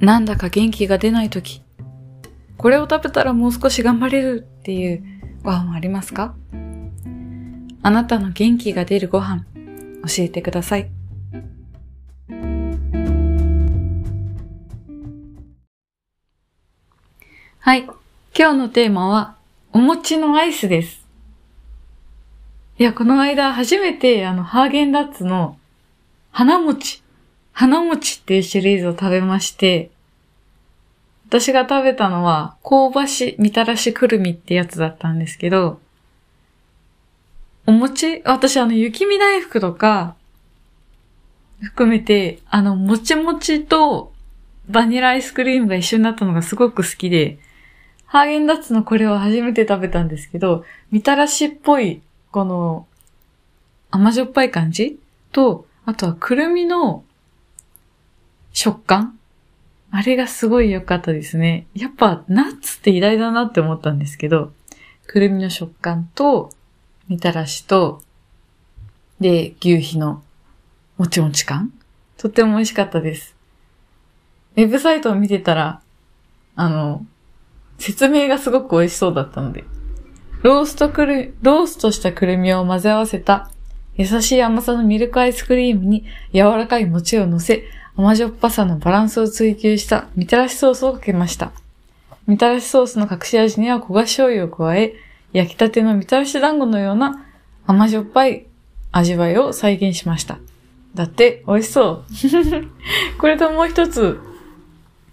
なんだか元気が出ないとき、これを食べたらもう少し頑張れるっていうご飯はありますか？あなたの元気が出るご飯、教えてください。はい。今日のテーマは、お餅のアイスです。いや、この間初めてあの、ハーゲンダッツの花餅、花餅っていうシリーズを食べまして、私が食べたのは、香ばし、みたらしくるみってやつだったんですけど、お餅私あの、雪見大福とか、含めて、あの、もちもちとバニラアイスクリームが一緒になったのがすごく好きで、ハーゲンダッツのこれを初めて食べたんですけど、みたらしっぽい、この、甘じょっぱい感じと、あとはくるみの食感？あれがすごい良かったですね。やっぱナッツって偉大だなって思ったんですけど、くるみの食感と、みたらしと、で、牛皮のもちもち感？とっても美味しかったです。ウェブサイトを見てたら、あの、説明がすごく美味しそうだったので、ローストくる、ローストしたくるみを混ぜ合わせた優しい甘さのミルクアイスクリームに柔らかい餅を乗せ、甘じょっぱさのバランスを追求したみたらしソースをかけました。みたらしソースの隠し味には焦がし醤油を加え、焼きたてのみたらし団子のような甘じょっぱい味わいを再現しました。だって、美味しそう。これともう一つ、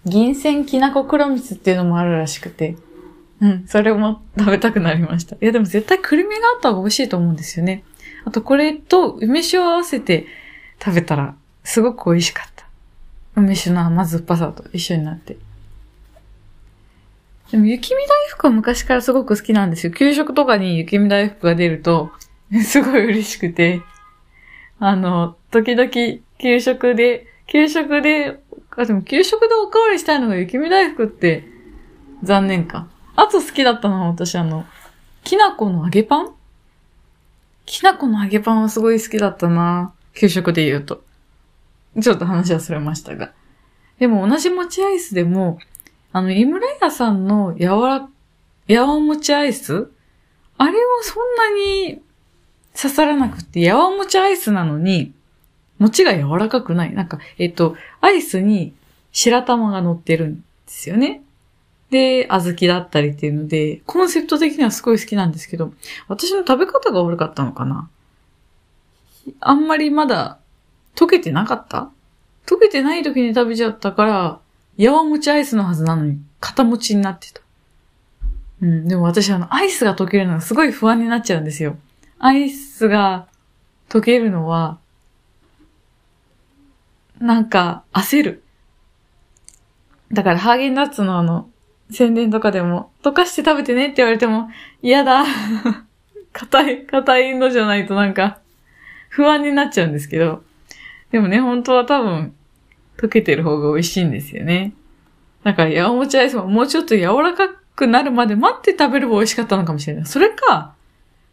銀線きなこ黒蜜っていうのもあるらしくて、うん、それも食べたくなりました。いや、でも絶対くるみがあった方が美味しいと思うんですよね。あと、これと梅酒を合わせて食べたら、すごく美味しかった。梅酒の甘酸っぱさと一緒になって。でも、雪見大福は昔からすごく好きなんですよ。給食とかに雪見大福が出ると、すごい嬉しくて、あの、時々、給食で、給食であ、でも給食でおかわりしたいのが雪見大福って残念か。あと好きだったのは私あの、きな粉の揚げパン？きな粉の揚げパンはすごい好きだったな。給食で言うと。ちょっと話はそれましたが。でも同じ餅アイスでも、あの、井村屋さんの柔ら、やわ餅アイス？あれはそんなに刺さらなくて、やわ餅アイスなのに、餅が柔らかくない。なんか、えっと、アイスに白玉が乗ってるんですよね。で、小豆だったりっていうので、コンセプト的にはすごい好きなんですけど、私の食べ方が悪かったのかな？あんまりまだ溶けてなかった？溶けてない時に食べちゃったから、やわ餅アイスのはずなのに、片餅になってた。うん、でも私あの、アイスが溶けるのがすごい不安になっちゃうんですよ。アイスが溶けるのは、なんか焦る。だからハーゲンダッツのあの、宣伝とかでも、溶かして食べてねって言われても、嫌だ。硬い、硬いのじゃないとなんか、不安になっちゃうんですけど。でもね、本当は多分、溶けてる方が美味しいんですよね。だから、やわもちアイスももうちょっと柔らかくなるまで待って食べれば美味しかったのかもしれない。それか。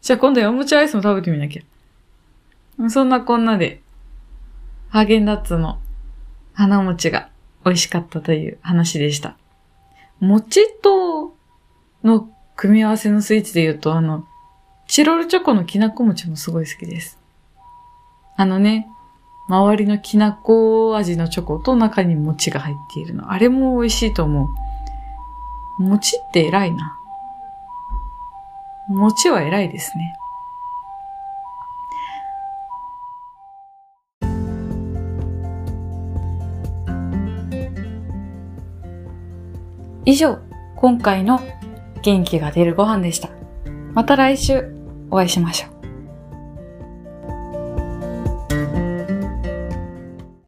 じゃあ今度やわもちアイスも食べてみなきゃ。そんなこんなで、ハーゲンダッツの花餅が美味しかったという話でした。餅との組み合わせのスイーツで言うと、あの、チロルチョコのきなこ餅もすごい好きです。あのね、周りのきなこ味のチョコと中に餅が入っているの。あれも美味しいと思う。餅って偉いな。餅は偉いですね。以上、今回の元気が出るご飯でした。また来週お会いしましょう。